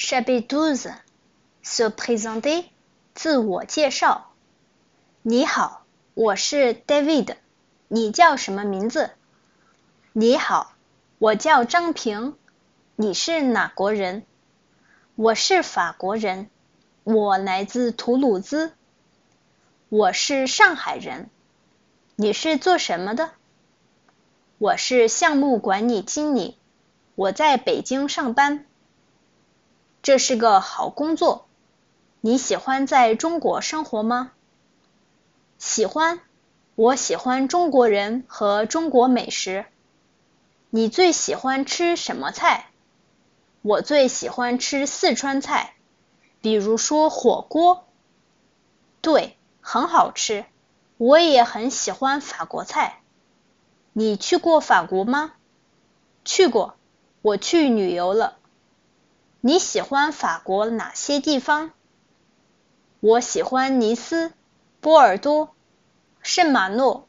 Chapitre se présenter，自我介绍。你好，我是 David，你叫什么名字？你好，我叫张平，你是哪国人？我是法国人，我来自图鲁兹。我是上海人，你是做什么的？我是项目管理经理，我在北京上班。这是个好工作。你喜欢在中国生活吗？喜欢，我喜欢中国人和中国美食。你最喜欢吃什么菜？我最喜欢吃四川菜，比如说火锅。对，很好吃。我也很喜欢法国菜。你去过法国吗？去过，我去旅游了。你喜欢法国哪些地方？我喜欢尼斯、波尔多、圣马诺。